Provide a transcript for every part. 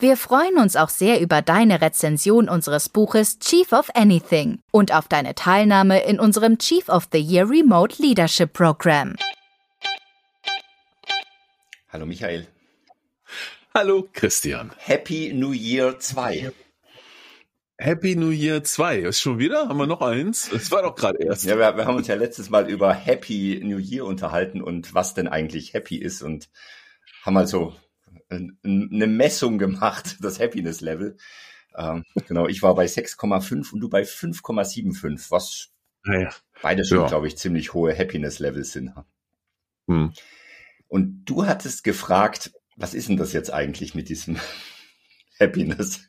Wir freuen uns auch sehr über deine Rezension unseres Buches Chief of Anything und auf deine Teilnahme in unserem Chief of the Year Remote Leadership Program. Hallo Michael. Hallo Christian. Happy New Year 2. Happy New Year 2. Ist schon wieder? Haben wir noch eins? Es war doch gerade erst. Ja, wir, wir, haben uns ja letztes Mal über Happy New Year unterhalten und was denn eigentlich happy ist und haben also eine Messung gemacht, das Happiness Level. Ähm, genau, ich war bei 6,5 und du bei 5,75, was naja. beide schon, ja. glaube ich, ziemlich hohe Happiness Levels sind. Hm. Und du hattest gefragt, was ist denn das jetzt eigentlich mit diesem Happiness?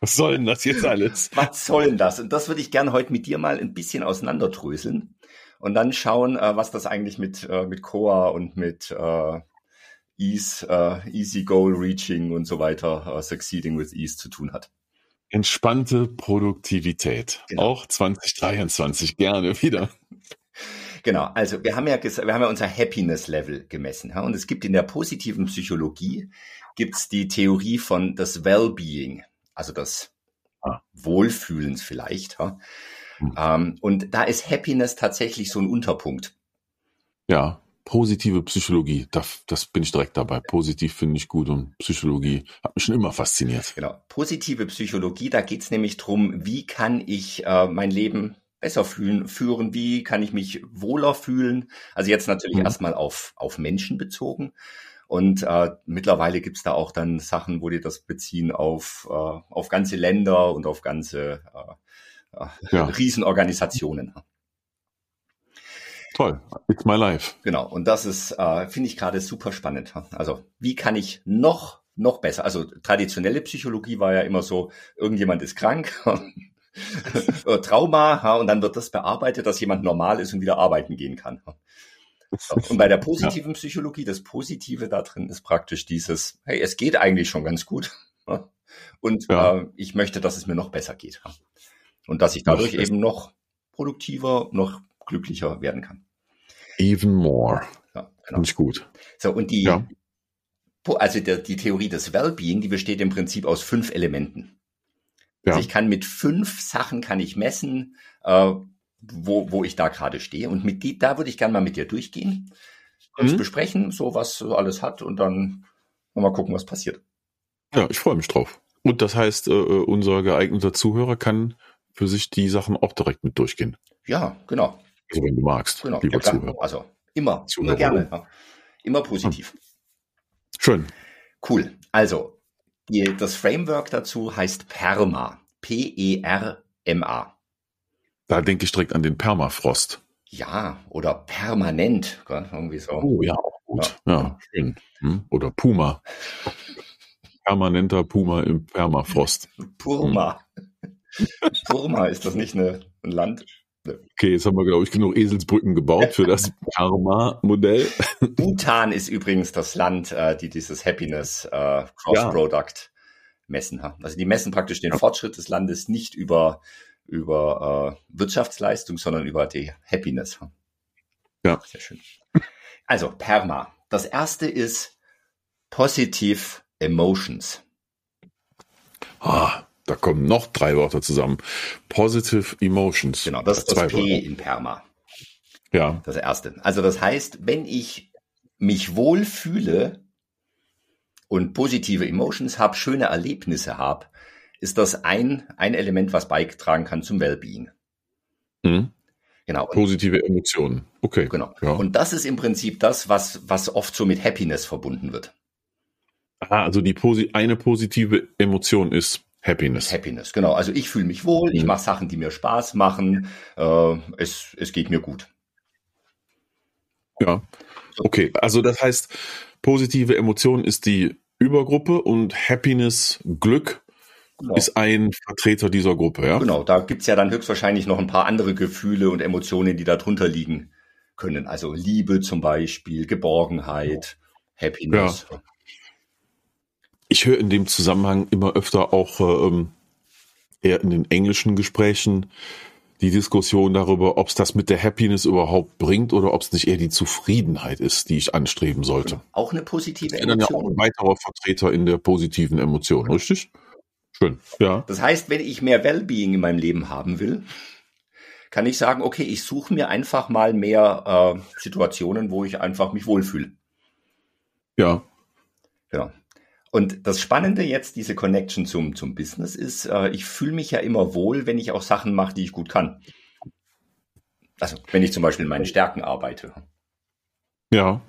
Was soll denn das jetzt alles? Was soll denn das? Und das würde ich gerne heute mit dir mal ein bisschen auseinanderdröseln und dann schauen, äh, was das eigentlich mit, äh, mit Coa und mit äh, Ease, uh, Easy Goal Reaching und so weiter, uh, Succeeding with Ease zu tun hat. Entspannte Produktivität. Genau. Auch 2023 gerne wieder. Genau, also wir haben ja wir haben ja unser Happiness Level gemessen. Ja? Und es gibt in der positiven Psychologie gibt's die Theorie von das Wellbeing, also das ah. Wohlfühlens vielleicht. Ja? Hm. Ähm, und da ist Happiness tatsächlich so ein Unterpunkt. Ja. Positive Psychologie, das, das bin ich direkt dabei. Positiv finde ich gut und Psychologie hat mich schon immer fasziniert. Genau. Positive Psychologie, da geht's nämlich drum, wie kann ich äh, mein Leben besser fühlen, führen, wie kann ich mich wohler fühlen. Also jetzt natürlich mhm. erstmal auf, auf Menschen bezogen. Und äh, mittlerweile gibt's da auch dann Sachen, wo die das beziehen auf, äh, auf ganze Länder und auf ganze äh, äh ja. Riesenorganisationen. Toll, it's my life. Genau, und das ist, äh, finde ich gerade super spannend. Also, wie kann ich noch, noch besser? Also, traditionelle Psychologie war ja immer so, irgendjemand ist krank, Trauma, und dann wird das bearbeitet, dass jemand normal ist und wieder arbeiten gehen kann. Und bei der positiven. Psychologie, das Positive da drin ist praktisch dieses, hey, es geht eigentlich schon ganz gut. Und ja. äh, ich möchte, dass es mir noch besser geht. Und dass ich dadurch eben noch produktiver, noch glücklicher werden kann. Even more. Ja, genau. Finde ich gut. So, und die, ja. also der, die Theorie des Wellbeing, die besteht im Prinzip aus fünf Elementen. Ja. Also ich kann mit fünf Sachen kann ich messen, äh, wo, wo ich da gerade stehe. Und mit die, da würde ich gerne mal mit dir durchgehen, uns mhm. besprechen, so was so alles hat und dann mal gucken, was passiert. Ja, ich freue mich drauf. Und das heißt, äh, äh, unser geeigneter Zuhörer kann für sich die Sachen auch direkt mit durchgehen. Ja, genau. Also wenn du magst, genau. lieber ja, Zuhörer. Also immer, Zuhörer. immer gerne. Ja. Immer positiv. Hm. Schön. Cool. Also, die, das Framework dazu heißt PERMA. P-E-R-M-A. Da denke ich direkt an den Permafrost. Ja, oder permanent, irgendwie so. Oh ja, auch gut. Ja, ja schön. Hm? Oder Puma. Permanenter Puma im Permafrost. Purma. Hm. Purma, ist das nicht eine, ein Land? Okay, jetzt haben wir, glaube ich, genug Eselsbrücken gebaut für das Karma-Modell. Bhutan ist übrigens das Land, äh, die dieses Happiness äh, Cross-Product messen. Also die messen praktisch den Fortschritt des Landes nicht über, über äh, Wirtschaftsleistung, sondern über die Happiness. Ja. Sehr schön. Also, PERMA. Das erste ist Positive Emotions. Ah, da kommen noch drei Wörter zusammen. Positive Emotions. Genau, das ist das P Wörter. in Perma. Ja. Das erste. Also das heißt, wenn ich mich wohl fühle und positive Emotions habe, schöne Erlebnisse habe, ist das ein, ein Element, was beitragen kann zum Wellbeing. Mhm. Genau. Positive Emotionen. Okay. Genau. Ja. Und das ist im Prinzip das, was, was oft so mit Happiness verbunden wird. Ah, also die eine positive Emotion ist Happiness. Happiness, genau. Also ich fühle mich wohl, ich mhm. mache Sachen, die mir Spaß machen, äh, es, es geht mir gut. Ja, okay. Also das heißt, positive Emotion ist die Übergruppe und Happiness, Glück genau. ist ein Vertreter dieser Gruppe, ja? Genau, da gibt's ja dann höchstwahrscheinlich noch ein paar andere Gefühle und Emotionen, die da drunter liegen, können. Also Liebe zum Beispiel, Geborgenheit, Happiness. Ja. Ich höre in dem Zusammenhang immer öfter auch ähm, eher in den englischen Gesprächen die Diskussion darüber, ob es das mit der Happiness überhaupt bringt oder ob es nicht eher die Zufriedenheit ist, die ich anstreben sollte. Auch eine positive Emotion. Ich bin dann ja auch ein weiterer Vertreter in der positiven Emotion, richtig? Schön, ja. Das heißt, wenn ich mehr Wellbeing in meinem Leben haben will, kann ich sagen, okay, ich suche mir einfach mal mehr äh, Situationen, wo ich einfach mich wohlfühle. Ja. Ja. Und das Spannende jetzt, diese Connection zum, zum Business ist, äh, ich fühle mich ja immer wohl, wenn ich auch Sachen mache, die ich gut kann. Also wenn ich zum Beispiel in meinen Stärken arbeite. Ja.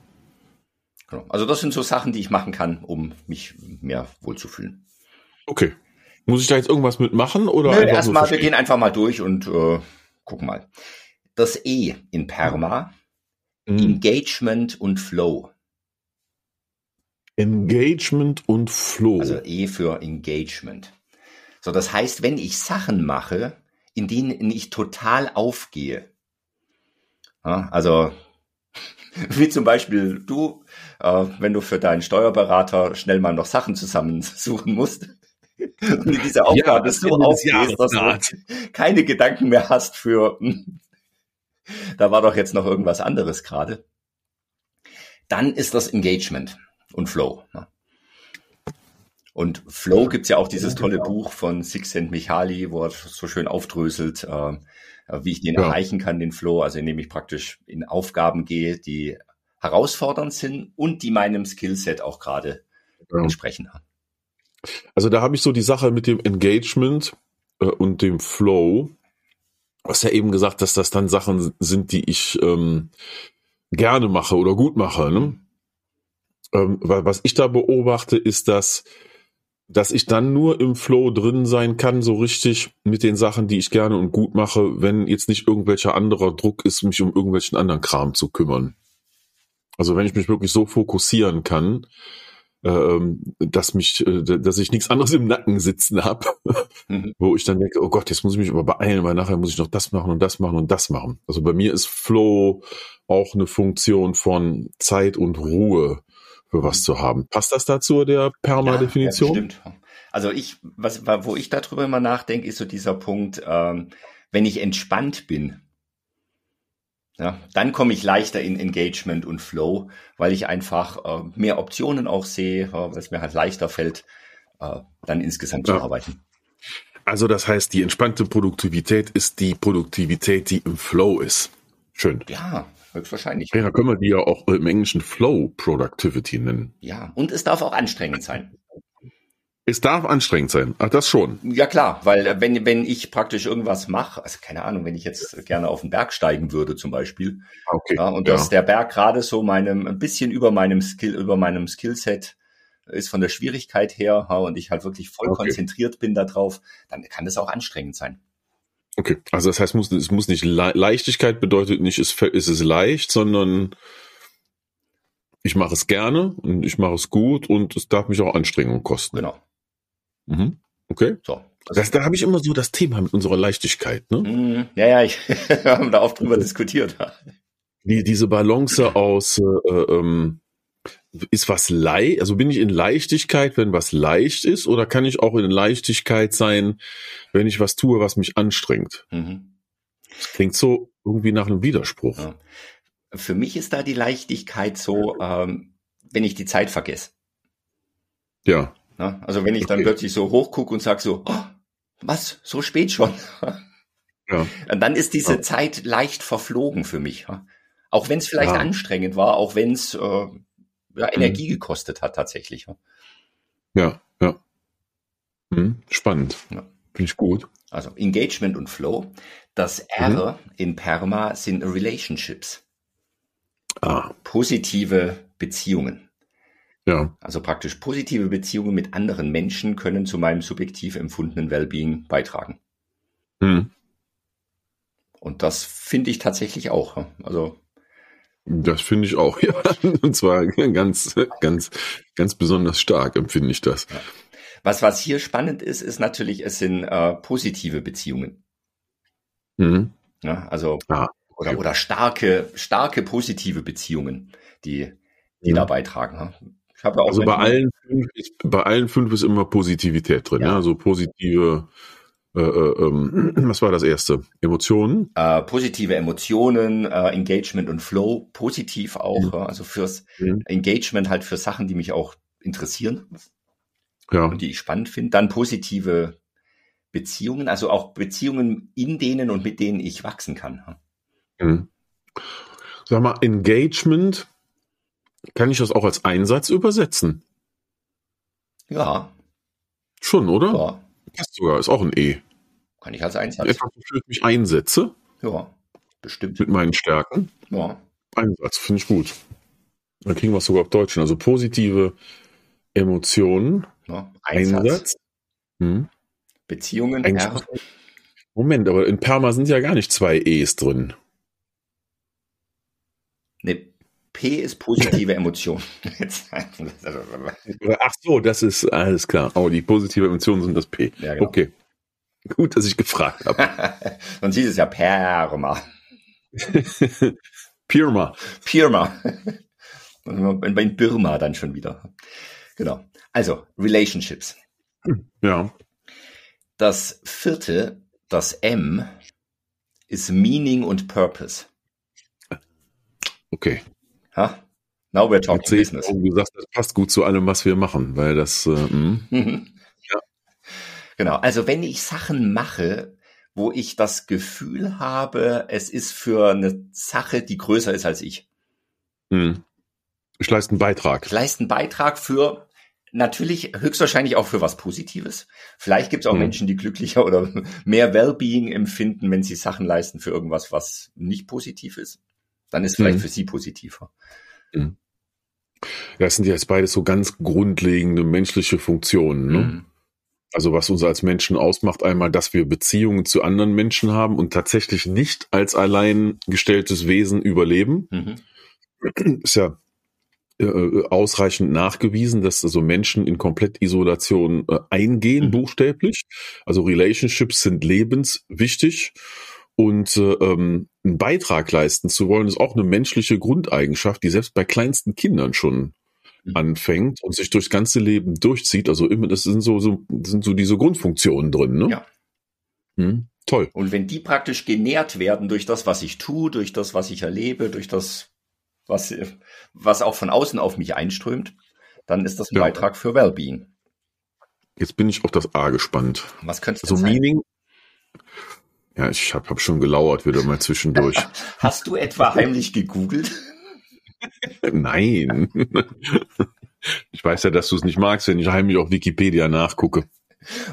Genau. Also das sind so Sachen, die ich machen kann, um mich mehr wohlzufühlen. Okay. Muss ich da jetzt irgendwas mitmachen oder? Nö, erstmal, wir gehen einfach mal durch und äh, gucken mal. Das E in Perma, mhm. Engagement und Flow. Engagement und Flow. Also E für Engagement. So, das heißt, wenn ich Sachen mache, in denen ich total aufgehe, ja, also wie zum Beispiel du, äh, wenn du für deinen Steuerberater schnell mal noch Sachen zusammensuchen musst und in dieser Aufgabe ja, so aufgehst, dass du keine Gedanken mehr hast für, da war doch jetzt noch irgendwas anderes gerade, dann ist das Engagement und Flow. Ne? Und Flow gibt's ja auch dieses tolle Buch von Sixcent Michali, wo er so schön aufdröselt, äh, wie ich den ja. erreichen kann, den Flow, also indem ich praktisch in Aufgaben gehe, die herausfordernd sind und die meinem Skillset auch gerade ja. entsprechen. Also da habe ich so die Sache mit dem Engagement äh, und dem Flow. Du hast ja eben gesagt, dass das dann Sachen sind, die ich ähm, gerne mache oder gut mache. Ne? Ähm, was ich da beobachte, ist, dass, dass ich dann nur im Flow drin sein kann, so richtig mit den Sachen, die ich gerne und gut mache, wenn jetzt nicht irgendwelcher anderer Druck ist, mich um irgendwelchen anderen Kram zu kümmern. Also wenn ich mich wirklich so fokussieren kann, ähm, dass mich, äh, dass ich nichts anderes im Nacken sitzen habe, mhm. wo ich dann denke, oh Gott, jetzt muss ich mich aber beeilen, weil nachher muss ich noch das machen und das machen und das machen. Also bei mir ist Flow auch eine Funktion von Zeit und Ruhe für was zu haben. Passt das dazu der Perma-Definition? Ja, ja, stimmt. Also ich, was, wo ich darüber immer nachdenke, ist so dieser Punkt, ähm, wenn ich entspannt bin, ja, dann komme ich leichter in Engagement und Flow, weil ich einfach äh, mehr Optionen auch sehe, äh, weil es mir halt leichter fällt, äh, dann insgesamt ja. zu arbeiten. Also das heißt, die entspannte Produktivität ist die Produktivität, die im Flow ist. Schön. Ja, höchstwahrscheinlich. Ja, können wir die ja auch im Englischen Flow Productivity nennen. Ja, und es darf auch anstrengend sein. Es darf anstrengend sein. Ach, das schon. Ja klar, weil äh, wenn, wenn ich praktisch irgendwas mache, also keine Ahnung, wenn ich jetzt gerne auf den Berg steigen würde zum Beispiel, okay, ja, und ja. dass der Berg gerade so meinem, ein bisschen über meinem Skill, über meinem Skillset ist von der Schwierigkeit her, ja, und ich halt wirklich voll okay. konzentriert bin darauf, dann kann das auch anstrengend sein. Okay, also das heißt, muss, es muss nicht Le Leichtigkeit bedeutet nicht, es ist es leicht, sondern ich mache es gerne und ich mache es gut und es darf mich auch Anstrengung kosten. Genau. Mhm. Okay. So. Das, da habe ich immer so das Thema mit unserer Leichtigkeit. Ne? Mhm. Ja, ja, ich, wir haben da oft drüber diskutiert. Die, diese Balance aus äh, ähm, ist was leicht, also bin ich in Leichtigkeit, wenn was leicht ist, oder kann ich auch in Leichtigkeit sein, wenn ich was tue, was mich anstrengt? Mhm. Das klingt so irgendwie nach einem Widerspruch. Ja. Für mich ist da die Leichtigkeit so, ähm, wenn ich die Zeit vergesse. Ja. Na, also wenn ich okay. dann plötzlich so hochgucke und sag so, oh, was, so spät schon? ja. Und dann ist diese ja. Zeit leicht verflogen für mich. Auch wenn es vielleicht ja. anstrengend war, auch wenn es äh, ja, Energie mhm. gekostet hat tatsächlich. Ja, ja. Mhm. Spannend. Ja. Finde ich gut. Also Engagement und Flow. Das R mhm. in Perma sind Relationships. Ah. Positive Beziehungen. Ja. Also praktisch positive Beziehungen mit anderen Menschen können zu meinem subjektiv empfundenen Wellbeing beitragen. Mhm. Und das finde ich tatsächlich auch. Also das finde ich auch, ja. Und zwar ganz, ganz, ganz besonders stark empfinde ich das. Was, was hier spannend ist, ist natürlich, es sind äh, positive Beziehungen. Mhm. Ja, also ah, Oder, Okay. oder starke, starke positive Beziehungen, die, die Mhm. da beitragen. ne? Ich habe ja auch Also bei allen fünf ist, bei allen fünf ist immer Positivität drin, Ja. ja, also positive, äh, äh, ähm, was war das erste? Emotionen? äh, positive Emotionen, äh, Engagement und Flow, positiv auch, Mhm. also fürs Mhm. Engagement halt für Sachen, die mich auch interessieren Ja. und die ich spannend finde. Dann positive Beziehungen, also auch Beziehungen in denen und mit denen ich wachsen kann. Mhm. Sag mal, Engagement, kann ich das auch als Einsatz übersetzen? Ja, Schon, oder? ja, Passt sogar, ist auch ein E. kann ich als Einsatz. Etwas, wofür ich mich einsetze, Ja, bestimmt. mit meinen Stärken. Ja, Einsatz, finde ich gut. Dann kriegen wir es sogar auf Deutsch hin. Also positive Emotionen, ja. Einsatz. Einsatz. Hm. Beziehungen, R, Moment, aber in Perma sind ja gar nicht zwei E's drin. ne, P ist positive Emotion. Ach so, das ist alles klar. Oh, die positive Emotionen sind das P. ja, genau. Okay. Gut, dass ich gefragt habe. Sonst hieß es ja Perma. Pirma. Pirma. Bei Birma dann schon wieder. Genau. Also, Relationships. Ja. Das vierte, das M, ist Meaning und Purpose. Okay. Ha? Now we're talking ich, business. du sagst, das passt gut zu allem, was wir machen, weil das, äh. Mhm. Genau. Also wenn ich Sachen mache, wo ich das Gefühl habe, es ist für eine Sache, die größer ist als ich. Mh. ich leiste einen Beitrag. Ich leiste einen Beitrag für natürlich höchstwahrscheinlich auch für was Positives. Vielleicht gibt es auch Mhm. Menschen, die glücklicher oder mehr Wellbeing empfinden, wenn sie Sachen leisten für irgendwas, was nicht positiv ist. Dann ist vielleicht Mhm. für sie positiver. Ja, es sind ja jetzt beides so ganz grundlegende menschliche Funktionen. Ne? Also was uns als Menschen ausmacht, einmal, dass wir Beziehungen zu anderen Menschen haben und tatsächlich nicht als allein gestelltes Wesen überleben. Mhm. Ist ja äh, ausreichend nachgewiesen, dass also Menschen in Komplettisolation äh, eingehen, Mhm. buchstäblich. Also Relationships sind lebenswichtig und äh, ähm, einen Beitrag leisten zu wollen, ist auch eine menschliche Grundeigenschaft, die selbst bei kleinsten Kindern schon. Anfängt und sich durchs ganze Leben durchzieht. Also immer, das sind so, so sind so diese Grundfunktionen drin. Ne? Ja. Hm, toll. Und wenn die praktisch genährt werden durch das, was ich tue, durch das, was ich erlebe, durch das, was, was auch von außen auf mich einströmt, dann ist das ein Ja. Beitrag für Wellbeing. Jetzt bin ich auf das A gespannt. Was könnte es Also sein? Meaning. Ja, ich habe hab schon gelauert wieder mal zwischendurch. Hast du etwa heimlich gegoogelt? Nein. Ich weiß ja, dass du es nicht magst, wenn ich heimlich auf Wikipedia nachgucke. Okay,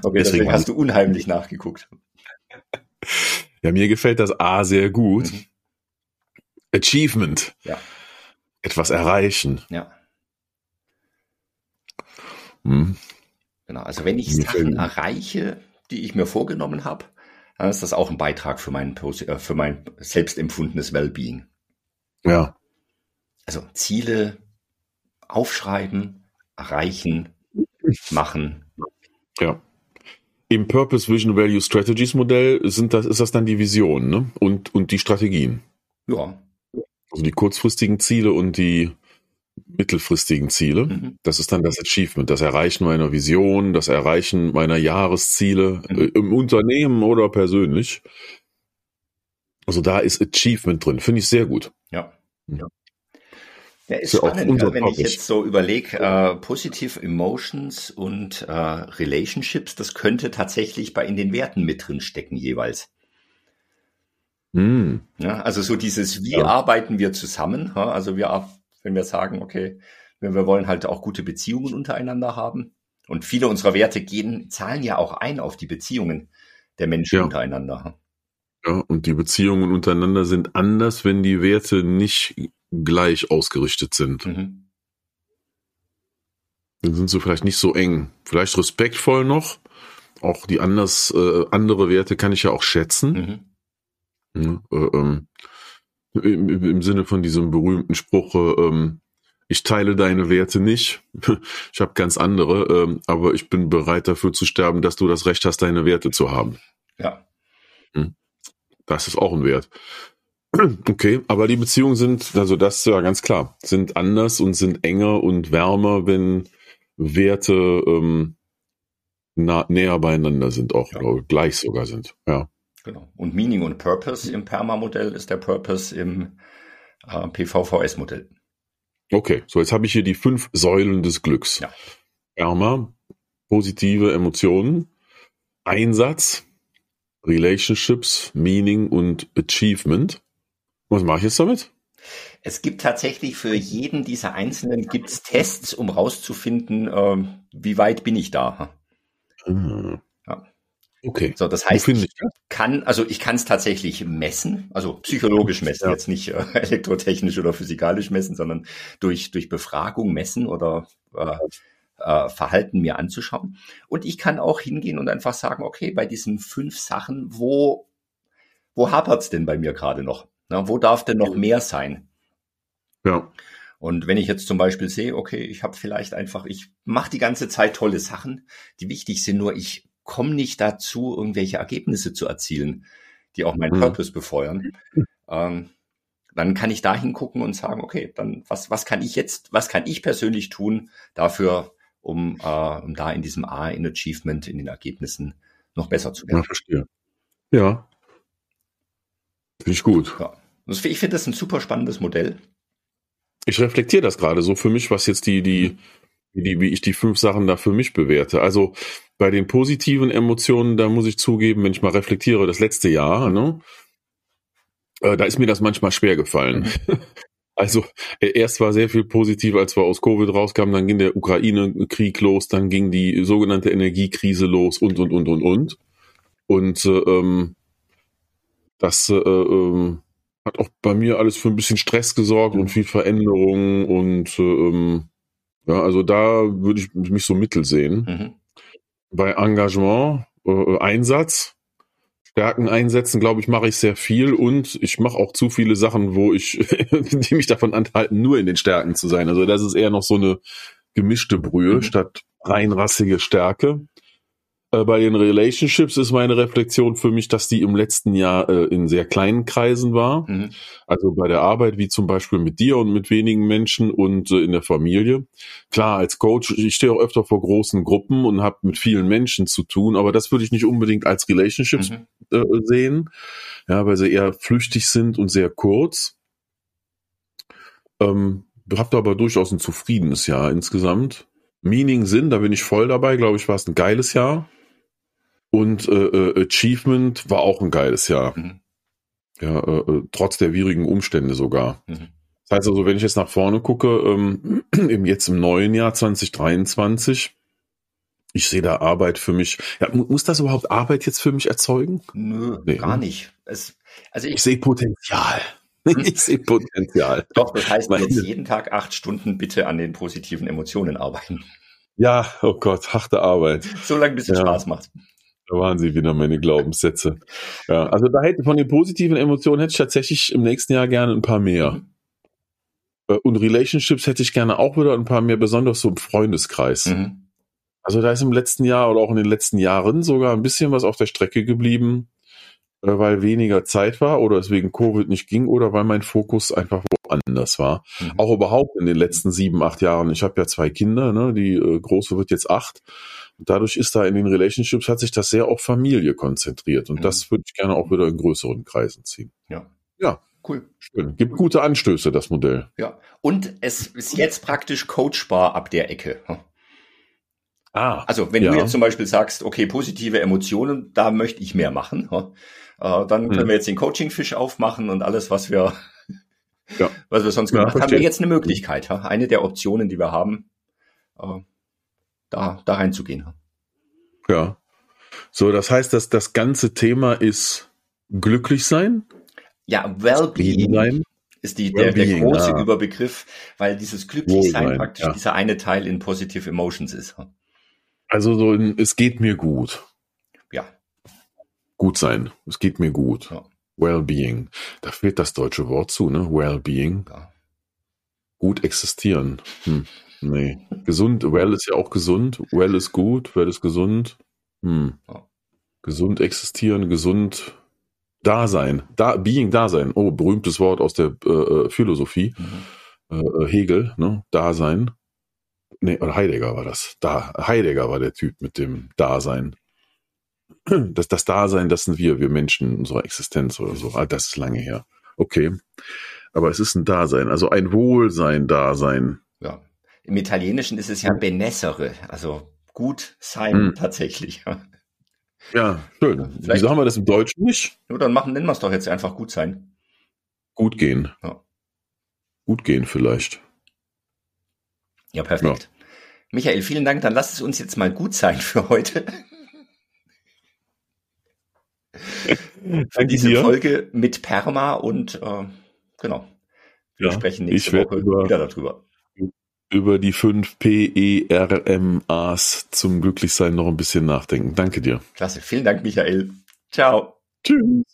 deswegen, Deswegen hast du unheimlich nachgeguckt. Ja, mir gefällt das A sehr gut. Mhm. Achievement. Ja. Etwas erreichen. Ja, Hm. genau. Also wenn ich Mir Sachen fällt- erreiche, die ich mir vorgenommen habe, dann ist das auch ein Beitrag für mein, äh, für mein selbstempfundenes Wellbeing. Ja. Also Ziele aufschreiben, erreichen, machen. Ja. Im Purpose Vision Value Strategies Modell sind das, ist das dann die Vision, ne? Und, und die Strategien. Ja. Also die kurzfristigen Ziele und die mittelfristigen Ziele. Mhm. Das ist dann das Achievement, das Erreichen meiner Vision, das Erreichen meiner Jahresziele Mhm. äh, im Unternehmen oder persönlich. Also da ist Achievement drin, finde ich sehr gut. Ja. Ja. Ja, ist spannend, wenn ich jetzt so überlege, äh, Positive Emotions und äh, Relationships, das könnte tatsächlich bei in den Werten mit drin stecken jeweils. Hm. Ja, also so dieses, wie Ja. arbeiten wir zusammen? Ja, also wir, wenn wir sagen, okay, wenn wir wollen halt auch gute Beziehungen untereinander haben. Und viele unserer Werte gehen, zahlen ja auch ein auf die Beziehungen der Menschen untereinander. Ja, und die Beziehungen untereinander sind anders, wenn die Werte nicht gleich ausgerichtet sind. Mhm. Dann sind sie vielleicht nicht so eng. Vielleicht respektvoll noch. Auch die anders, äh, andere Werte kann ich ja auch schätzen. Mhm. Ja, äh, ähm, im, im Sinne von diesem berühmten Spruch, äh, ähm, ich teile deine Werte nicht, ich habe ganz andere, ähm, aber ich bin bereit dafür zu sterben, dass du das Recht hast, deine Werte zu haben. Ja. Das ist auch ein Wert. Okay, aber die Beziehungen sind, also das ist ja ganz klar, sind anders und sind enger und wärmer, wenn Werte ähm, nah, näher beieinander sind, auch Ja. oder gleich sogar sind. Ja. Genau. Und Meaning und Purpose im Perma-Modell ist der Purpose im äh, PVVS-Modell. Okay, so jetzt habe ich hier die fünf Säulen des Glücks. Ja. Karma, positive Emotionen, Einsatz, Relationships, Meaning und Achievement. Was mache ich jetzt damit? Es gibt tatsächlich für jeden dieser einzelnen gibt's Tests, um rauszufinden, ähm, wie weit bin ich da. Ah. Ja. Okay. So, das heißt, ich kann, also ich kann es tatsächlich messen, also psychologisch messen, Ja. jetzt nicht äh, elektrotechnisch oder physikalisch messen, sondern durch, durch Befragung messen oder äh, äh, Verhalten mir anzuschauen. Und ich kann auch hingehen und einfach sagen, okay, bei diesen fünf Sachen, wo, wo hapert's denn bei mir gerade noch? Na, wo darf denn noch mehr sein? Ja. Und wenn ich jetzt zum Beispiel sehe, okay, ich habe vielleicht einfach, ich mache die ganze Zeit tolle Sachen, die wichtig sind, nur ich komme nicht dazu, irgendwelche Ergebnisse zu erzielen, die auch meinen Mhm. Purpose befeuern. Ähm, dann kann ich da hingucken und sagen, okay, dann was, was kann ich jetzt, was kann ich persönlich tun dafür, um, äh, um da in diesem A in Achievement, in den Ergebnissen noch besser zu Ja, werden. verstehe. Ja. Finde ich gut. Ja. Ich finde das ein super spannendes Modell. Ich reflektiere das gerade so für mich, was jetzt die, die, die, wie ich die fünf Sachen da für mich bewerte. Also bei den positiven Emotionen, da muss ich zugeben, wenn ich mal reflektiere, das letzte Jahr, ne, äh, da ist mir das manchmal schwer gefallen. Also äh, erst war sehr viel positiv, als wir aus Covid rauskamen, dann ging der Ukraine-Krieg los, dann ging die sogenannte Energiekrise los und und und und und. Und äh, ähm, das äh, ähm, hat auch bei mir alles für ein bisschen Stress gesorgt und viel Veränderung und äh, ähm, ja, also da würde ich mich so mittel sehen. Mhm. Bei Engagement, äh, Einsatz, Stärken einsetzen, glaube ich, mache ich sehr viel und ich mache auch zu viele Sachen, wo ich, die mich davon anhalten, nur in den Stärken zu sein. Also das ist eher noch so eine gemischte Brühe Mhm. statt reinrassige Stärke. Äh, Bei den Relationships ist meine Reflexion für mich, dass die im letzten Jahr äh, in sehr kleinen Kreisen war. Mhm. Also bei der Arbeit, wie zum Beispiel mit dir und mit wenigen Menschen und äh, in der Familie. Klar, als Coach, ich stehe auch öfter vor großen Gruppen und habe mit vielen Menschen zu tun, aber das würde ich nicht unbedingt als Relationships Mhm. äh, sehen, ja, weil sie eher flüchtig sind und sehr kurz. Ähm, habt aber durchaus ein zufriedenes Jahr insgesamt. Meaning Sinn, da bin ich voll dabei, glaube ich, war es ein geiles Jahr. Und äh, äh, Achievement war auch ein geiles Jahr. Mhm. Ja, äh, äh, trotz der widrigen Umstände sogar. Mhm. Das heißt also, wenn ich jetzt nach vorne gucke, ähm, eben jetzt im neuen Jahr 2023, ich sehe da Arbeit für mich. Ja, mu- muss das überhaupt Arbeit jetzt für mich erzeugen? Nö, Nee, gar ne? nicht. Es, also ich, Ich sehe Potenzial. Ich sehe Potenzial. Doch, das heißt Meine- jetzt jeden Tag acht Stunden bitte an den positiven Emotionen arbeiten. Ja, oh Gott, harte Arbeit. So lange, bis es Ja. Spaß macht. Da waren sie wieder meine Glaubenssätze. Ja, also da hätte von den positiven Emotionen hätte ich tatsächlich im nächsten Jahr gerne ein paar mehr. Äh, Und Relationships hätte ich gerne auch wieder ein paar mehr, besonders so im Freundeskreis. Mhm. Also da ist im letzten Jahr oder auch in den letzten Jahren sogar ein bisschen was auf der Strecke geblieben, weil weniger Zeit war oder es wegen Covid nicht ging oder weil mein Fokus einfach woanders war. Mhm. Auch überhaupt in den letzten sieben, acht Jahren. Ich habe ja zwei Kinder, ne? die äh, große wird jetzt acht. Und dadurch ist da in den Relationships hat sich das sehr auf Familie konzentriert. Und Mhm. das würde ich gerne auch wieder in größeren Kreisen ziehen. Ja. Ja. Cool. Schön. Gibt gute Anstöße, das Modell. Ja. Und es ist jetzt praktisch coachbar ab der Ecke. Ah. Also wenn Ja. du jetzt zum Beispiel sagst, okay, positive Emotionen, da möchte ich mehr machen, äh, dann können Hm. wir jetzt den Coaching-Fisch aufmachen und alles, was wir, Ja. was wir sonst Ja, gemacht haben, wäre jetzt eine Möglichkeit. Eine der Optionen, die wir haben, äh, da, da reinzugehen. Ja. So, das heißt, dass das ganze Thema ist glücklich sein, Ja, Wellbeing sein. ist die, der, der große ja. Überbegriff, weil dieses Glücklichsein Wohlsein, praktisch ja. dieser eine Teil in Positive Emotions ist. Also so, ein, es geht mir gut. Ja. Gut sein. Es geht mir gut. Ja. Wellbeing. Da fehlt das deutsche Wort zu, ne? Wellbeing. ja. Gut existieren. Hm. Nee. Gesund. Well ist ja auch gesund. Well ist gut. Well ist gesund. Hm. Ja. Gesund existieren. Gesund Dasein, da, Being Dasein. Oh, berühmtes Wort aus der äh, äh Philosophie. Mhm. Äh, Hegel, ne? Dasein. Nee, oder Heidegger war das. Da, Heidegger war der Typ mit dem Dasein. Das, das Dasein, das sind wir, wir Menschen, unsere Existenz oder so. Ah, das ist lange her. Okay. Aber es ist ein Dasein, also ein Wohlsein-Dasein. Ja. Im Italienischen ist es ja benessere, also gut sein hm. tatsächlich. Ja, schön. Vielleicht, Wieso haben wir das im Deutschen nicht? Nur dann machen, nennen wir es doch jetzt einfach gut sein. Gut gehen. Ja. Gut gehen vielleicht. Ja, perfekt. Michael, vielen Dank. Dann lass es uns jetzt mal gut sein für heute. für diese dir. Folge mit Perma und äh, genau. Wir ja, sprechen nächste Woche über, wieder darüber. Über die fünf PERMAs zum Glücklichsein noch ein bisschen nachdenken. Danke dir. Klasse. Vielen Dank, Michael. Ciao. Tschüss.